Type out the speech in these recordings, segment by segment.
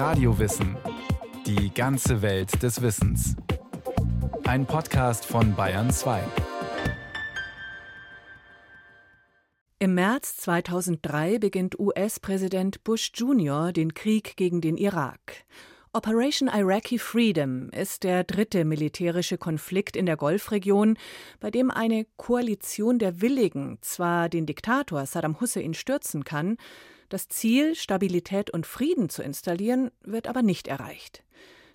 Radiowissen. Die ganze Welt des Wissens. Ein Podcast von Bayern 2. Im März 2003 beginnt US-Präsident Bush Jr. den Krieg gegen den Irak. Operation Iraqi Freedom ist der dritte militärische Konflikt in der Golfregion, bei dem eine Koalition der Willigen zwar den Diktator Saddam Hussein stürzen kann, das Ziel, Stabilität und Frieden zu installieren, wird aber nicht erreicht.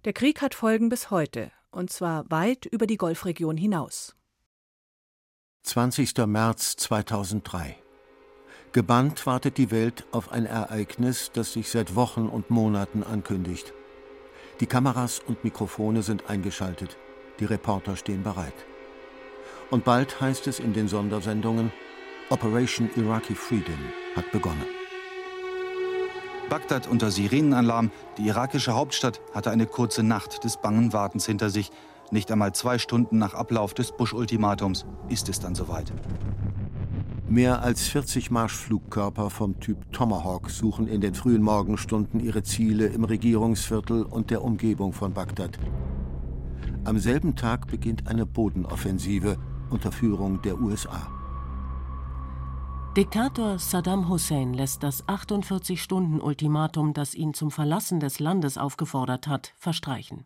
Der Krieg hat Folgen bis heute, und zwar weit über die Golfregion hinaus. 20. März 2003 Gebannt wartet die Welt auf ein Ereignis, das sich seit Wochen und Monaten ankündigt. Die Kameras und Mikrofone sind eingeschaltet, die Reporter stehen bereit. Und bald heißt es in den Sondersendungen, Operation Iraqi Freedom hat begonnen. Bagdad unter Sirenenalarm, die irakische Hauptstadt hatte eine kurze Nacht des bangen Wartens hinter sich. Nicht einmal zwei Stunden nach Ablauf des Bush-Ultimatums ist es dann soweit. Mehr als 40 Marschflugkörper vom Typ Tomahawk suchen in den frühen Morgenstunden ihre Ziele im Regierungsviertel und der Umgebung von Bagdad. Am selben Tag beginnt eine Bodenoffensive unter Führung der USA. Diktator Saddam Hussein lässt das 48-Stunden-Ultimatum, das ihn zum Verlassen des Landes aufgefordert hat, verstreichen.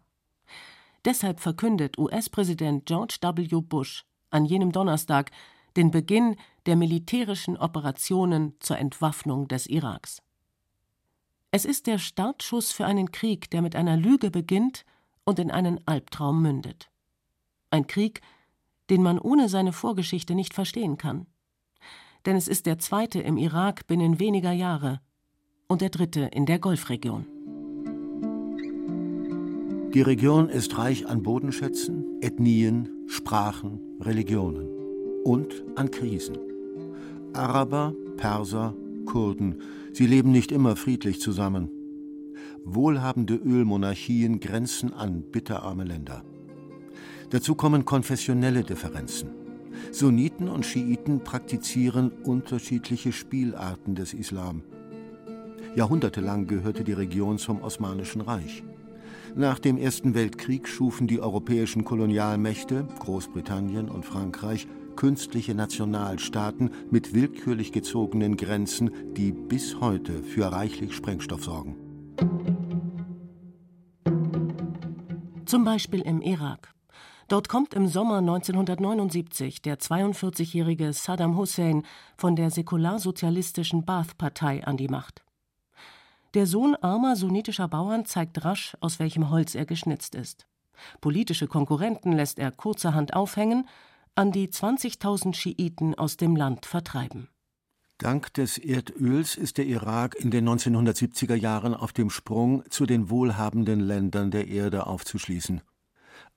Deshalb verkündet US-Präsident George W. Bush an jenem Donnerstag den Beginn der militärischen Operationen zur Entwaffnung des Iraks. Es ist der Startschuss für einen Krieg, der mit einer Lüge beginnt und in einen Albtraum mündet. Ein Krieg, den man ohne seine Vorgeschichte nicht verstehen kann denn es ist der zweite im Irak binnen weniger Jahre und der dritte in der Golfregion. Die Region ist reich an Bodenschätzen, Ethnien, Sprachen, Religionen und an Krisen. Araber, Perser, Kurden, sie leben nicht immer friedlich zusammen. Wohlhabende Ölmonarchien grenzen an bitterarme Länder. Dazu kommen konfessionelle Differenzen. Sunniten und Schiiten praktizieren unterschiedliche Spielarten des Islam. Jahrhundertelang gehörte die Region zum Osmanischen Reich. Nach dem Ersten Weltkrieg schufen die europäischen Kolonialmächte, Großbritannien und Frankreich, künstliche Nationalstaaten mit willkürlich gezogenen Grenzen, die bis heute für reichlich Sprengstoff sorgen. Zum Beispiel im Irak. Dort kommt im Sommer 1979 der 42-jährige Saddam Hussein von der säkularsozialistischen Baath-Partei an die Macht. Der Sohn armer sunnitischer Bauern zeigt rasch, aus welchem Holz er geschnitzt ist. Politische Konkurrenten lässt er kurzerhand aufhängen, an die 20.000 Schiiten aus dem Land vertreiben. Dank des Erdöls ist der Irak in den 1970er Jahren auf dem Sprung zu den wohlhabenden Ländern der Erde aufzuschließen.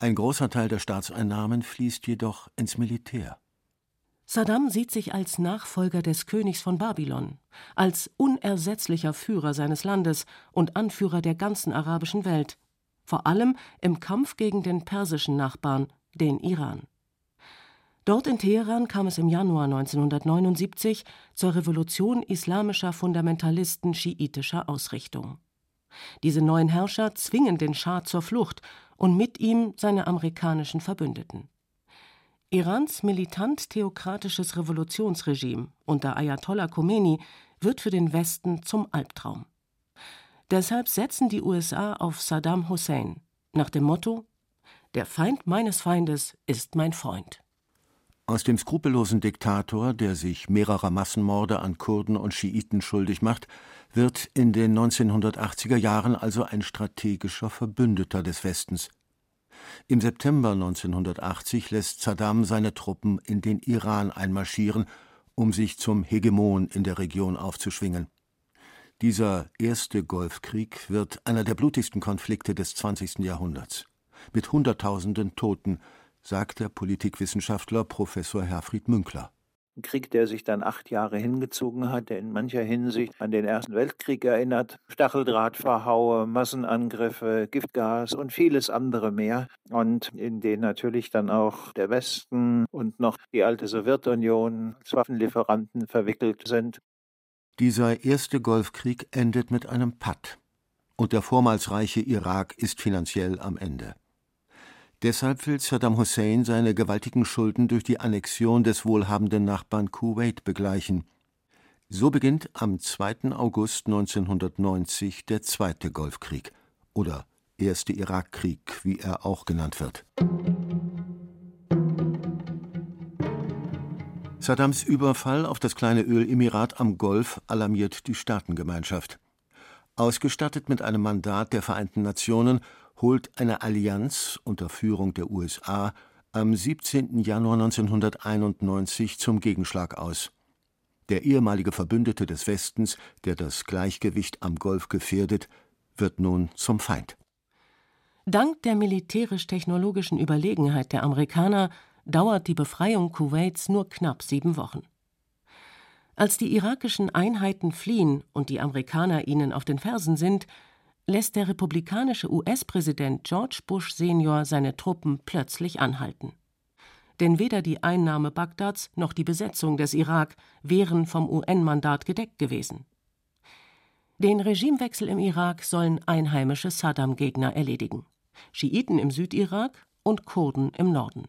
Ein großer Teil der Staatseinnahmen fließt jedoch ins Militär. Saddam sieht sich als Nachfolger des Königs von Babylon, als unersetzlicher Führer seines Landes und Anführer der ganzen arabischen Welt, vor allem im Kampf gegen den persischen Nachbarn, den Iran. Dort in Teheran kam es im Januar 1979 zur Revolution islamischer Fundamentalisten schiitischer Ausrichtung. Diese neuen Herrscher zwingen den Schah zur Flucht und mit ihm seine amerikanischen Verbündeten. Irans militant-theokratisches Revolutionsregime unter Ayatollah Khomeini wird für den Westen zum Albtraum. Deshalb setzen die USA auf Saddam Hussein nach dem Motto Der Feind meines Feindes ist mein Freund. Aus dem skrupellosen Diktator, der sich mehrerer Massenmorde an Kurden und Schiiten schuldig macht, wird in den 1980er Jahren also ein strategischer Verbündeter des Westens. Im September 1980 lässt Saddam seine Truppen in den Iran einmarschieren, um sich zum Hegemon in der Region aufzuschwingen. Dieser erste Golfkrieg wird einer der blutigsten Konflikte des 20. Jahrhunderts. Mit Hunderttausenden Toten, sagt der Politikwissenschaftler Professor Herfried Münkler. Krieg, der sich dann acht Jahre hingezogen hat, der in mancher Hinsicht an den Ersten Weltkrieg erinnert. Stacheldrahtverhaue, Massenangriffe, Giftgas und vieles andere mehr. Und in den natürlich dann auch der Westen und noch die alte Sowjetunion als Waffenlieferanten verwickelt sind. Dieser erste Golfkrieg endet mit einem Patt. und der vormals reiche Irak ist finanziell am Ende. Deshalb will Saddam Hussein seine gewaltigen Schulden durch die Annexion des wohlhabenden Nachbarn Kuwait begleichen. So beginnt am 2. August 1990 der Zweite Golfkrieg oder Erste Irakkrieg, wie er auch genannt wird. Saddams Überfall auf das kleine Ölemirat am Golf alarmiert die Staatengemeinschaft. Ausgestattet mit einem Mandat der Vereinten Nationen holt eine Allianz unter Führung der USA am 17. Januar 1991 zum Gegenschlag aus. Der ehemalige Verbündete des Westens, der das Gleichgewicht am Golf gefährdet, wird nun zum Feind. Dank der militärisch-technologischen Überlegenheit der Amerikaner dauert die Befreiung Kuwaits nur knapp sieben Wochen. Als die irakischen Einheiten fliehen und die Amerikaner ihnen auf den Fersen sind, lässt der republikanische US-Präsident George Bush senior seine Truppen plötzlich anhalten. Denn weder die Einnahme Bagdads noch die Besetzung des Irak wären vom UN-Mandat gedeckt gewesen. Den Regimewechsel im Irak sollen einheimische Saddam-Gegner erledigen: Schiiten im Südirak und Kurden im Norden.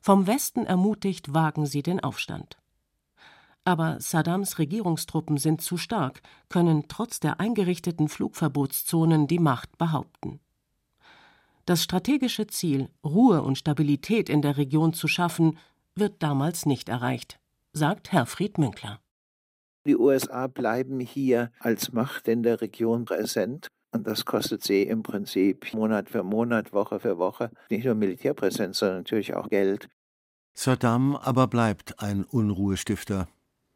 Vom Westen ermutigt wagen sie den Aufstand. Aber Saddams Regierungstruppen sind zu stark, können trotz der eingerichteten Flugverbotszonen die Macht behaupten. Das strategische Ziel, Ruhe und Stabilität in der Region zu schaffen, wird damals nicht erreicht, sagt Herfried Münkler. Die USA bleiben hier als Macht in der Region präsent. Und das kostet sie im Prinzip Monat für Monat, Woche für Woche nicht nur Militärpräsenz, sondern natürlich auch Geld. Saddam aber bleibt ein Unruhestifter.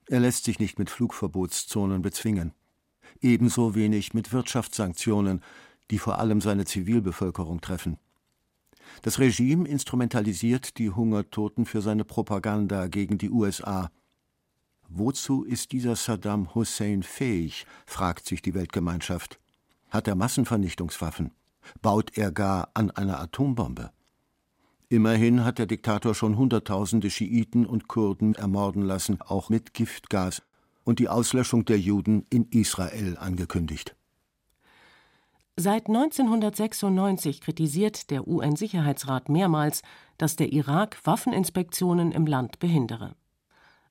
Er lässt sich nicht mit Flugverbotszonen bezwingen. Ebenso wenig mit Wirtschaftssanktionen, die vor allem seine Zivilbevölkerung treffen. Das Regime instrumentalisiert die Hungertoten für seine Propaganda gegen die USA. Wozu ist dieser Saddam Hussein fähig, fragt sich die Weltgemeinschaft. Hat er Massenvernichtungswaffen? Baut er gar an einer Atombombe? Immerhin hat der Diktator schon Hunderttausende Schiiten und Kurden ermorden lassen, auch mit Giftgas, und die Auslöschung der Juden in Israel angekündigt. Seit 1996 kritisiert der UN-Sicherheitsrat mehrmals, dass der Irak Waffeninspektionen im Land behindere.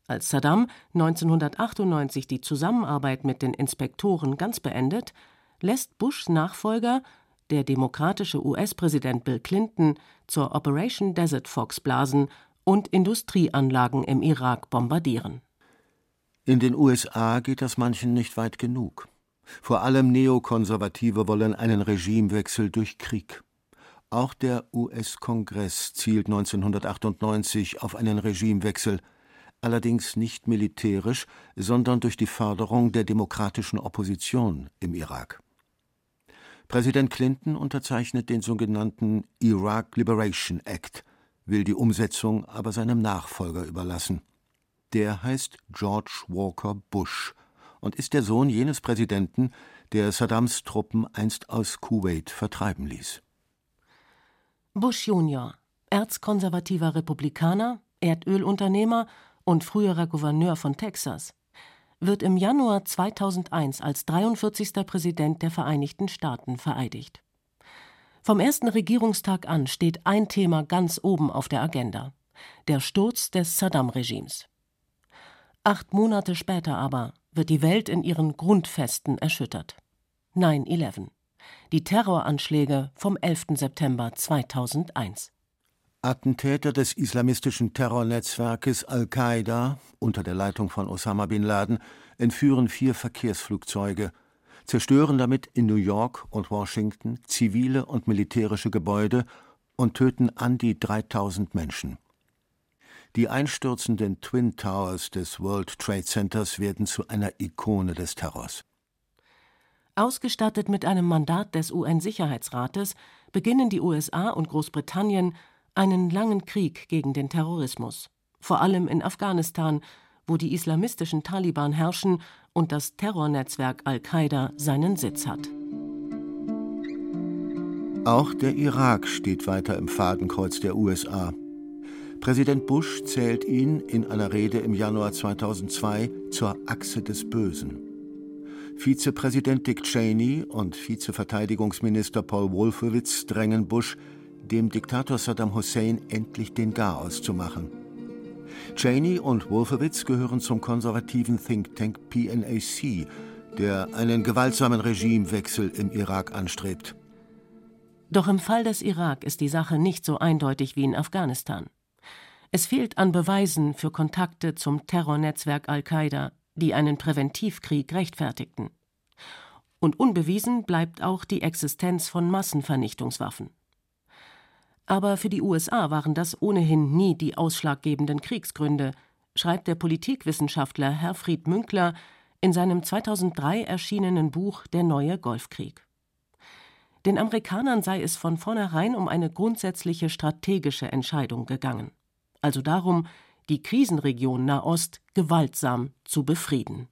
Als Saddam 1998 die Zusammenarbeit mit den Inspektoren ganz beendet, lässt Bushs Nachfolger der demokratische US-Präsident Bill Clinton zur Operation Desert Fox blasen und Industrieanlagen im Irak bombardieren. In den USA geht das manchen nicht weit genug. Vor allem Neokonservative wollen einen Regimewechsel durch Krieg. Auch der US-Kongress zielt 1998 auf einen Regimewechsel, allerdings nicht militärisch, sondern durch die Förderung der demokratischen Opposition im Irak. Präsident Clinton unterzeichnet den sogenannten Iraq Liberation Act, will die Umsetzung aber seinem Nachfolger überlassen. Der heißt George Walker Bush und ist der Sohn jenes Präsidenten, der Saddams Truppen einst aus Kuwait vertreiben ließ. Bush Junior, erzkonservativer Republikaner, Erdölunternehmer und früherer Gouverneur von Texas, wird im Januar 2001 als 43. Präsident der Vereinigten Staaten vereidigt. Vom ersten Regierungstag an steht ein Thema ganz oben auf der Agenda: der Sturz des Saddam-Regimes. Acht Monate später aber wird die Welt in ihren Grundfesten erschüttert. 9-11. Die Terroranschläge vom 11. September 2001. Attentäter des islamistischen Terrornetzwerkes Al-Qaida unter der Leitung von Osama bin Laden entführen vier Verkehrsflugzeuge, zerstören damit in New York und Washington zivile und militärische Gebäude und töten an die 3000 Menschen. Die einstürzenden Twin Towers des World Trade Centers werden zu einer Ikone des Terrors. Ausgestattet mit einem Mandat des UN-Sicherheitsrates beginnen die USA und Großbritannien einen langen Krieg gegen den Terrorismus, vor allem in Afghanistan, wo die islamistischen Taliban herrschen und das Terrornetzwerk Al-Qaida seinen Sitz hat. Auch der Irak steht weiter im Fadenkreuz der USA. Präsident Bush zählt ihn in einer Rede im Januar 2002 zur Achse des Bösen. Vizepräsident Dick Cheney und Vizeverteidigungsminister Paul Wolfowitz drängen Bush, dem Diktator Saddam Hussein endlich den Garaus zu machen. Cheney und Wolfowitz gehören zum konservativen Think Tank PNAC, der einen gewaltsamen Regimewechsel im Irak anstrebt. Doch im Fall des Irak ist die Sache nicht so eindeutig wie in Afghanistan. Es fehlt an Beweisen für Kontakte zum Terrornetzwerk Al-Qaida, die einen Präventivkrieg rechtfertigten. Und unbewiesen bleibt auch die Existenz von Massenvernichtungswaffen. Aber für die USA waren das ohnehin nie die ausschlaggebenden Kriegsgründe, schreibt der Politikwissenschaftler Herfried Münkler in seinem 2003 erschienenen Buch Der neue Golfkrieg. Den Amerikanern sei es von vornherein um eine grundsätzliche strategische Entscheidung gegangen, also darum, die Krisenregion Nahost gewaltsam zu befrieden.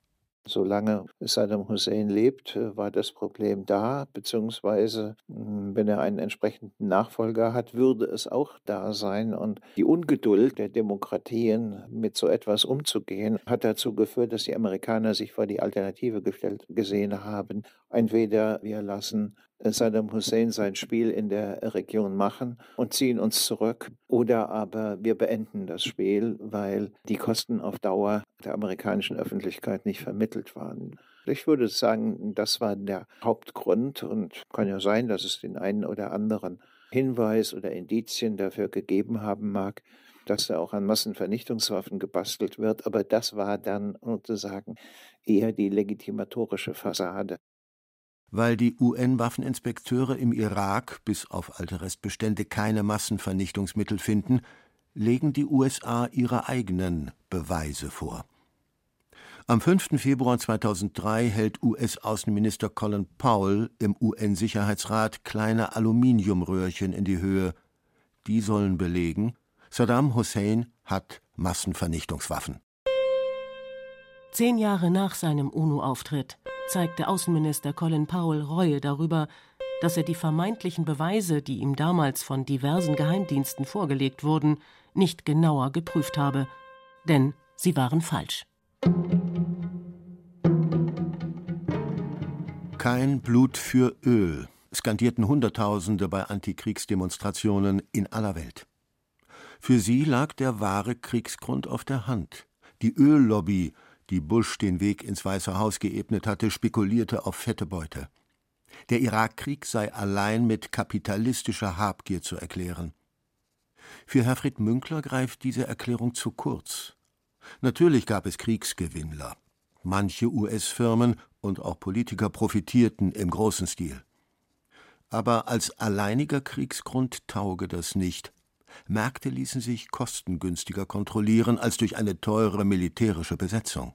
Solange Saddam Hussein lebt, war das Problem da, beziehungsweise hm, wenn er einen entsprechenden Nachfolger hat, würde es auch da sein. Und die Ungeduld der Demokratien, mit so etwas umzugehen, hat dazu geführt, dass die Amerikaner sich vor die Alternative gestellt gesehen haben. Entweder wir lassen Saddam Hussein sein Spiel in der Region machen und ziehen uns zurück. Oder aber wir beenden das Spiel, weil die Kosten auf Dauer der amerikanischen Öffentlichkeit nicht vermittelt waren. Ich würde sagen, das war der Hauptgrund und kann ja sein, dass es den einen oder anderen Hinweis oder Indizien dafür gegeben haben mag, dass da auch an Massenvernichtungswaffen gebastelt wird. Aber das war dann sozusagen eher die legitimatorische Fassade weil die UN-Waffeninspekteure im Irak bis auf alte Restbestände keine Massenvernichtungsmittel finden, legen die USA ihre eigenen Beweise vor. Am 5. Februar 2003 hält US-Außenminister Colin Powell im UN-Sicherheitsrat kleine Aluminiumröhrchen in die Höhe. Die sollen belegen, Saddam Hussein hat Massenvernichtungswaffen. Zehn Jahre nach seinem UNO-Auftritt zeigte Außenminister Colin Powell Reue darüber, dass er die vermeintlichen Beweise, die ihm damals von diversen Geheimdiensten vorgelegt wurden, nicht genauer geprüft habe, denn sie waren falsch. Kein Blut für Öl, skandierten Hunderttausende bei Antikriegsdemonstrationen in aller Welt. Für sie lag der wahre Kriegsgrund auf der Hand. Die Öllobby die Bush den Weg ins Weiße Haus geebnet hatte, spekulierte auf fette Beute. Der Irakkrieg sei allein mit kapitalistischer Habgier zu erklären. Für Herfried Münkler greift diese Erklärung zu kurz. Natürlich gab es Kriegsgewinnler. Manche US-Firmen und auch Politiker profitierten im großen Stil. Aber als alleiniger Kriegsgrund tauge das nicht. Märkte ließen sich kostengünstiger kontrollieren als durch eine teure militärische Besetzung.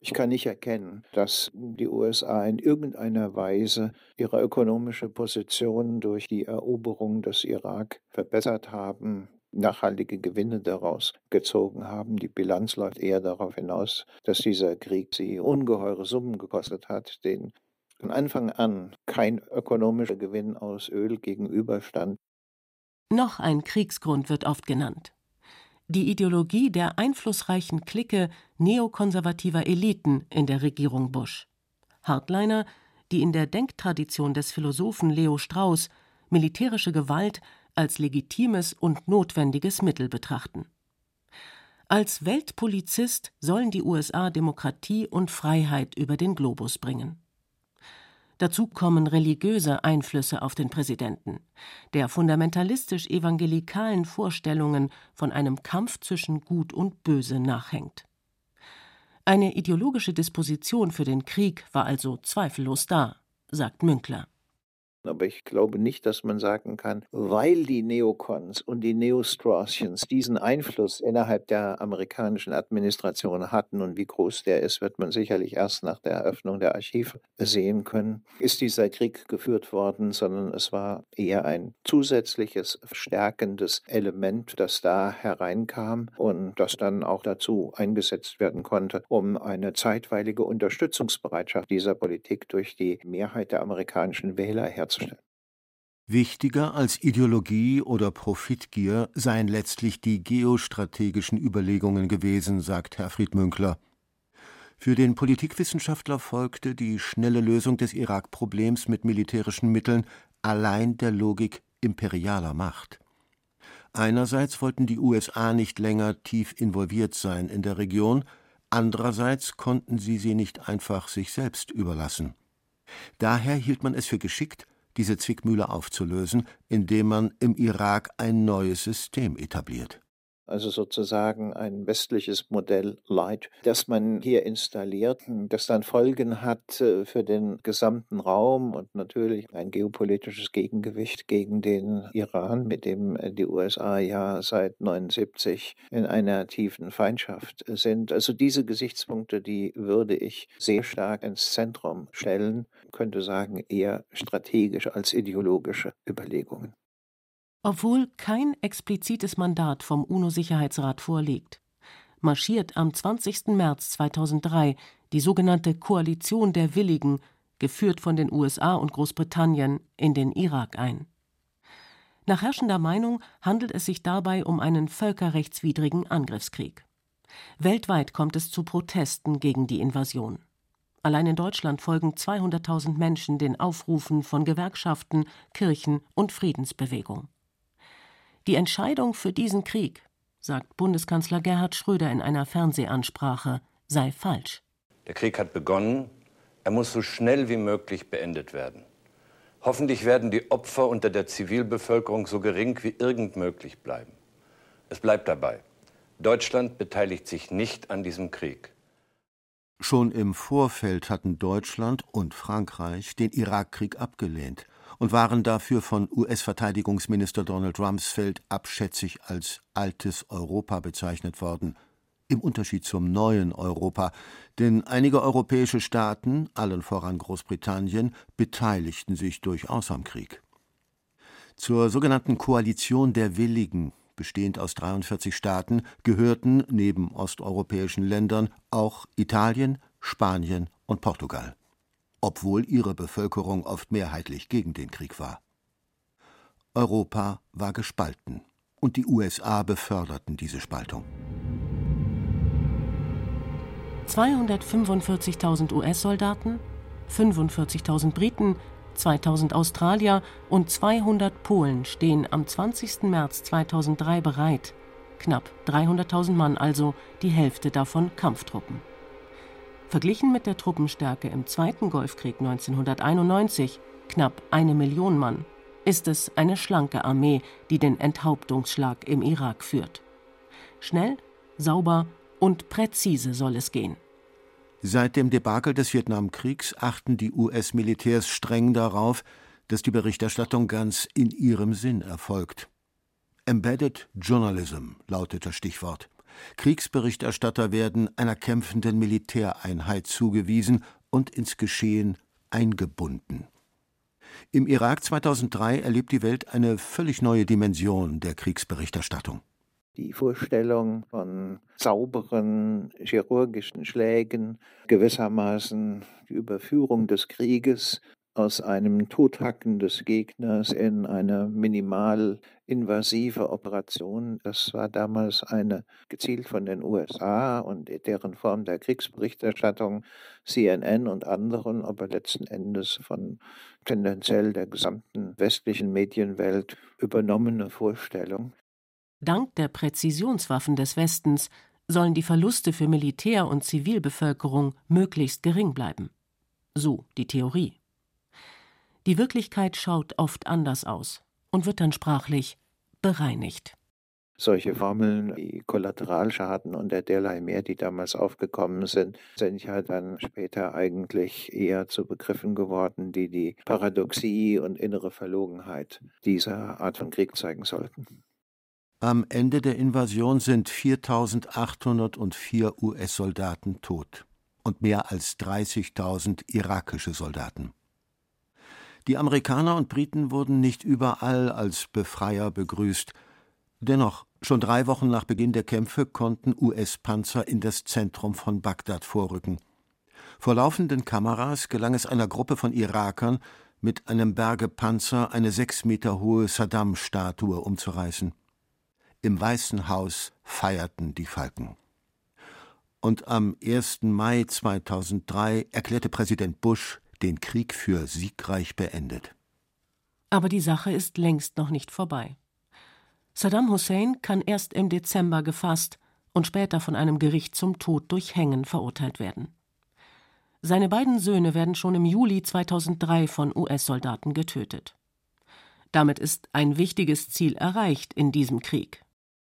Ich kann nicht erkennen, dass die USA in irgendeiner Weise ihre ökonomische Position durch die Eroberung des Irak verbessert haben, nachhaltige Gewinne daraus gezogen haben. Die Bilanz läuft eher darauf hinaus, dass dieser Krieg sie ungeheure Summen gekostet hat, den von Anfang an kein ökonomischer Gewinn aus Öl gegenüberstand. Noch ein Kriegsgrund wird oft genannt. Die Ideologie der einflussreichen Clique neokonservativer Eliten in der Regierung Bush. Hardliner, die in der Denktradition des Philosophen Leo Strauss militärische Gewalt als legitimes und notwendiges Mittel betrachten. Als Weltpolizist sollen die USA Demokratie und Freiheit über den Globus bringen. Dazu kommen religiöse Einflüsse auf den Präsidenten, der fundamentalistisch-evangelikalen Vorstellungen von einem Kampf zwischen Gut und Böse nachhängt. Eine ideologische Disposition für den Krieg war also zweifellos da, sagt Münkler. Aber ich glaube nicht, dass man sagen kann, weil die Neokons und die Neostraussians diesen Einfluss innerhalb der amerikanischen Administration hatten und wie groß der ist, wird man sicherlich erst nach der Eröffnung der Archive sehen können, ist dieser Krieg geführt worden, sondern es war eher ein zusätzliches, stärkendes Element, das da hereinkam und das dann auch dazu eingesetzt werden konnte, um eine zeitweilige Unterstützungsbereitschaft dieser Politik durch die Mehrheit der amerikanischen Wähler herzustellen darzustellen. Wichtiger als Ideologie oder Profitgier seien letztlich die geostrategischen Überlegungen gewesen, sagt Herfried Münkler. Für den Politikwissenschaftler folgte die schnelle Lösung des Irak-Problems mit militärischen Mitteln allein der Logik imperialer Macht. Einerseits wollten die USA nicht länger tief involviert sein in der Region, andererseits konnten sie sie nicht einfach sich selbst überlassen. Daher hielt man es für geschickt, diese Zwickmühle aufzulösen, indem man im Irak ein neues System etabliert also sozusagen ein westliches Modell Light, das man hier installiert, das dann Folgen hat äh, für den gesamten Raum und natürlich ein geopolitisches Gegengewicht gegen den Iran, mit dem äh, die USA ja seit 79 in einer tiefen Feindschaft sind. Also diese Gesichtspunkte, die würde ich sehr stark ins Zentrum stellen, könnte sagen eher strategische als ideologische Überlegungen obwohl kein explizites Mandat vom UNO-Sicherheitsrat vorliegt, marschiert am 20. März 2003 die sogenannte Koalition der Willigen, geführt von den USA und Großbritannien, in den Irak ein. Nach herrschender Meinung handelt es sich dabei um einen völkerrechtswidrigen Angriffskrieg. Weltweit kommt es zu Protesten gegen die Invasion. Allein in Deutschland folgen 200.000 Menschen den Aufrufen von Gewerkschaften, Kirchen und Friedensbewegung. Die Entscheidung für diesen Krieg, sagt Bundeskanzler Gerhard Schröder in einer Fernsehansprache, sei falsch. Der Krieg hat begonnen, er muss so schnell wie möglich beendet werden. Hoffentlich werden die Opfer unter der Zivilbevölkerung so gering wie irgend möglich bleiben. Es bleibt dabei. Deutschland beteiligt sich nicht an diesem Krieg. Schon im Vorfeld hatten Deutschland und Frankreich den Irakkrieg abgelehnt und waren dafür von US-Verteidigungsminister Donald Rumsfeld abschätzig als altes Europa bezeichnet worden, im Unterschied zum neuen Europa, denn einige europäische Staaten, allen voran Großbritannien, beteiligten sich durchaus am Krieg. Zur sogenannten Koalition der Willigen, bestehend aus 43 Staaten, gehörten neben osteuropäischen Ländern auch Italien, Spanien und Portugal obwohl ihre Bevölkerung oft mehrheitlich gegen den Krieg war. Europa war gespalten, und die USA beförderten diese Spaltung. 245.000 US-Soldaten, 45.000 Briten, 2000 Australier und 200 Polen stehen am 20. März 2003 bereit. Knapp 300.000 Mann also, die Hälfte davon Kampftruppen. Verglichen mit der Truppenstärke im Zweiten Golfkrieg 1991, knapp eine Million Mann, ist es eine schlanke Armee, die den Enthauptungsschlag im Irak führt. Schnell, sauber und präzise soll es gehen. Seit dem Debakel des Vietnamkriegs achten die US-Militärs streng darauf, dass die Berichterstattung ganz in ihrem Sinn erfolgt. Embedded Journalism lautet das Stichwort. Kriegsberichterstatter werden einer kämpfenden Militäreinheit zugewiesen und ins Geschehen eingebunden. Im Irak 2003 erlebt die Welt eine völlig neue Dimension der Kriegsberichterstattung. Die Vorstellung von sauberen chirurgischen Schlägen, gewissermaßen die Überführung des Krieges aus einem Tothacken des Gegners in eine minimal invasive Operation. Das war damals eine gezielt von den USA und deren Form der Kriegsberichterstattung, CNN und anderen, aber letzten Endes von tendenziell der gesamten westlichen Medienwelt übernommene Vorstellung. Dank der Präzisionswaffen des Westens sollen die Verluste für Militär und Zivilbevölkerung möglichst gering bleiben. So die Theorie. Die Wirklichkeit schaut oft anders aus und wird dann sprachlich bereinigt. Solche Formeln wie Kollateralschaden und der derlei mehr, die damals aufgekommen sind, sind ja dann später eigentlich eher zu Begriffen geworden, die die Paradoxie und innere Verlogenheit dieser Art von Krieg zeigen sollten. Am Ende der Invasion sind 4804 US-Soldaten tot und mehr als 30.000 irakische Soldaten. Die Amerikaner und Briten wurden nicht überall als Befreier begrüßt. Dennoch, schon drei Wochen nach Beginn der Kämpfe konnten US-Panzer in das Zentrum von Bagdad vorrücken. Vor laufenden Kameras gelang es einer Gruppe von Irakern, mit einem Bergepanzer eine sechs Meter hohe Saddam-Statue umzureißen. Im Weißen Haus feierten die Falken. Und am 1. Mai 2003 erklärte Präsident Bush den Krieg für siegreich beendet. Aber die Sache ist längst noch nicht vorbei. Saddam Hussein kann erst im Dezember gefasst und später von einem Gericht zum Tod durch Hängen verurteilt werden. Seine beiden Söhne werden schon im Juli 2003 von US-Soldaten getötet. Damit ist ein wichtiges Ziel erreicht in diesem Krieg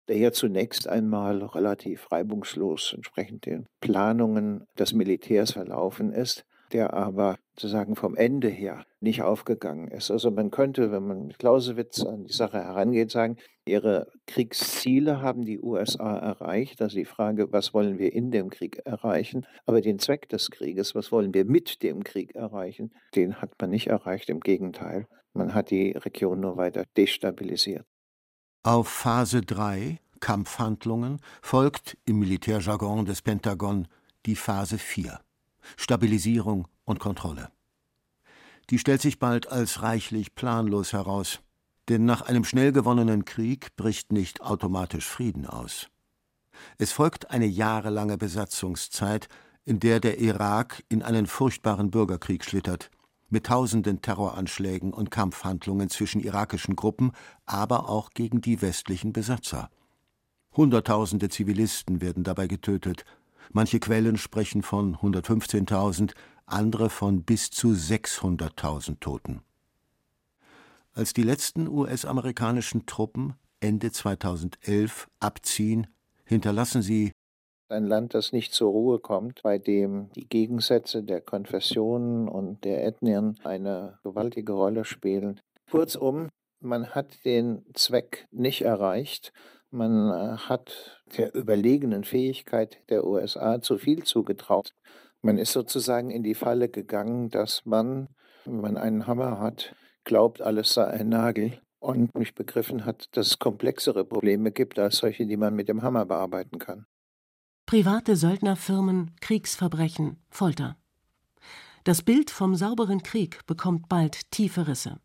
der ja zunächst einmal relativ reibungslos entsprechend den Planungen des Militärs verlaufen ist, der aber sozusagen vom Ende her nicht aufgegangen ist. Also man könnte, wenn man mit Clausewitz an die Sache herangeht, sagen, ihre Kriegsziele haben die USA erreicht. Also die Frage, was wollen wir in dem Krieg erreichen? Aber den Zweck des Krieges, was wollen wir mit dem Krieg erreichen, den hat man nicht erreicht. Im Gegenteil, man hat die Region nur weiter destabilisiert. Auf Phase 3, Kampfhandlungen, folgt im Militärjargon des Pentagon die Phase 4, Stabilisierung und Kontrolle. Die stellt sich bald als reichlich planlos heraus, denn nach einem schnell gewonnenen Krieg bricht nicht automatisch Frieden aus. Es folgt eine jahrelange Besatzungszeit, in der der Irak in einen furchtbaren Bürgerkrieg schlittert, mit tausenden Terroranschlägen und Kampfhandlungen zwischen irakischen Gruppen, aber auch gegen die westlichen Besatzer. Hunderttausende Zivilisten werden dabei getötet. Manche Quellen sprechen von 115.000, andere von bis zu 600.000 Toten. Als die letzten US-amerikanischen Truppen Ende 2011 abziehen, hinterlassen sie ein Land, das nicht zur Ruhe kommt, bei dem die Gegensätze der Konfessionen und der Ethnien eine gewaltige Rolle spielen. Kurzum, man hat den Zweck nicht erreicht. Man äh, hat der überlegenen Fähigkeit der USA zu viel zugetraut. Man ist sozusagen in die Falle gegangen, dass man, wenn man einen Hammer hat, glaubt, alles sei ein Nagel und nicht begriffen hat, dass es komplexere Probleme gibt als solche, die man mit dem Hammer bearbeiten kann. Private Söldnerfirmen, Kriegsverbrechen, Folter. Das Bild vom sauberen Krieg bekommt bald tiefe Risse.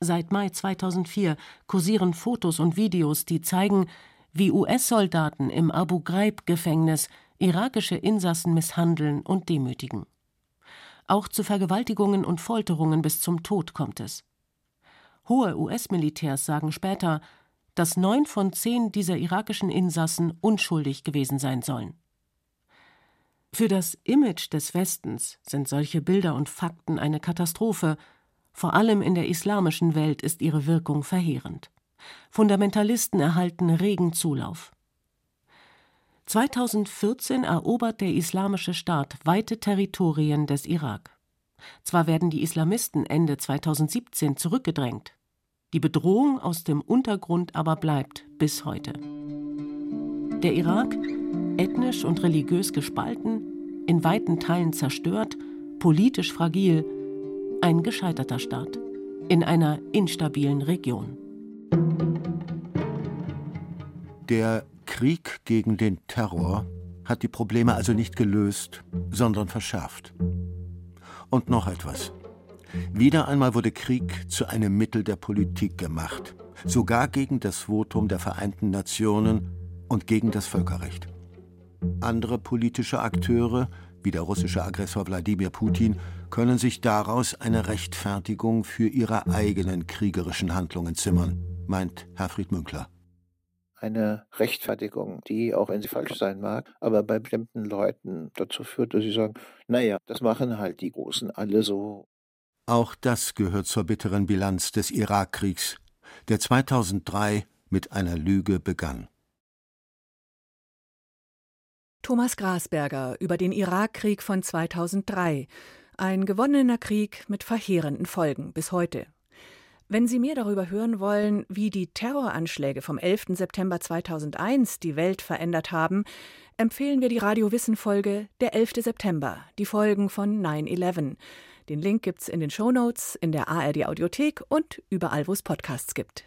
Seit Mai 2004 kursieren Fotos und Videos, die zeigen, wie US-Soldaten im Abu Ghraib-Gefängnis irakische Insassen misshandeln und demütigen. Auch zu Vergewaltigungen und Folterungen bis zum Tod kommt es. Hohe US-Militärs sagen später, dass neun von zehn dieser irakischen Insassen unschuldig gewesen sein sollen. Für das Image des Westens sind solche Bilder und Fakten eine Katastrophe, vor allem in der islamischen Welt ist ihre Wirkung verheerend. Fundamentalisten erhalten regen Zulauf. 2014 erobert der Islamische Staat weite Territorien des Irak. Zwar werden die Islamisten Ende 2017 zurückgedrängt, die Bedrohung aus dem Untergrund aber bleibt bis heute. Der Irak, ethnisch und religiös gespalten, in weiten Teilen zerstört, politisch fragil, ein gescheiterter Staat in einer instabilen Region. Der Krieg gegen den Terror hat die Probleme also nicht gelöst, sondern verschärft. Und noch etwas. Wieder einmal wurde Krieg zu einem Mittel der Politik gemacht, sogar gegen das Votum der Vereinten Nationen und gegen das Völkerrecht. Andere politische Akteure, wie der russische Aggressor Wladimir Putin, können sich daraus eine Rechtfertigung für ihre eigenen kriegerischen Handlungen zimmern, meint Herfried Münkler eine Rechtfertigung, die, auch wenn sie falsch sein mag, aber bei bestimmten Leuten dazu führt, dass sie sagen, naja, das machen halt die Großen alle so. Auch das gehört zur bitteren Bilanz des Irakkriegs, der 2003 mit einer Lüge begann. Thomas Grasberger über den Irakkrieg von 2003. Ein gewonnener Krieg mit verheerenden Folgen bis heute. Wenn Sie mehr darüber hören wollen, wie die Terroranschläge vom 11. September 2001 die Welt verändert haben, empfehlen wir die Radio Wissen Folge Der 11. September, die Folgen von 9/11. Den Link gibt's in den Shownotes, in der ARD Audiothek und überall, wo es Podcasts gibt.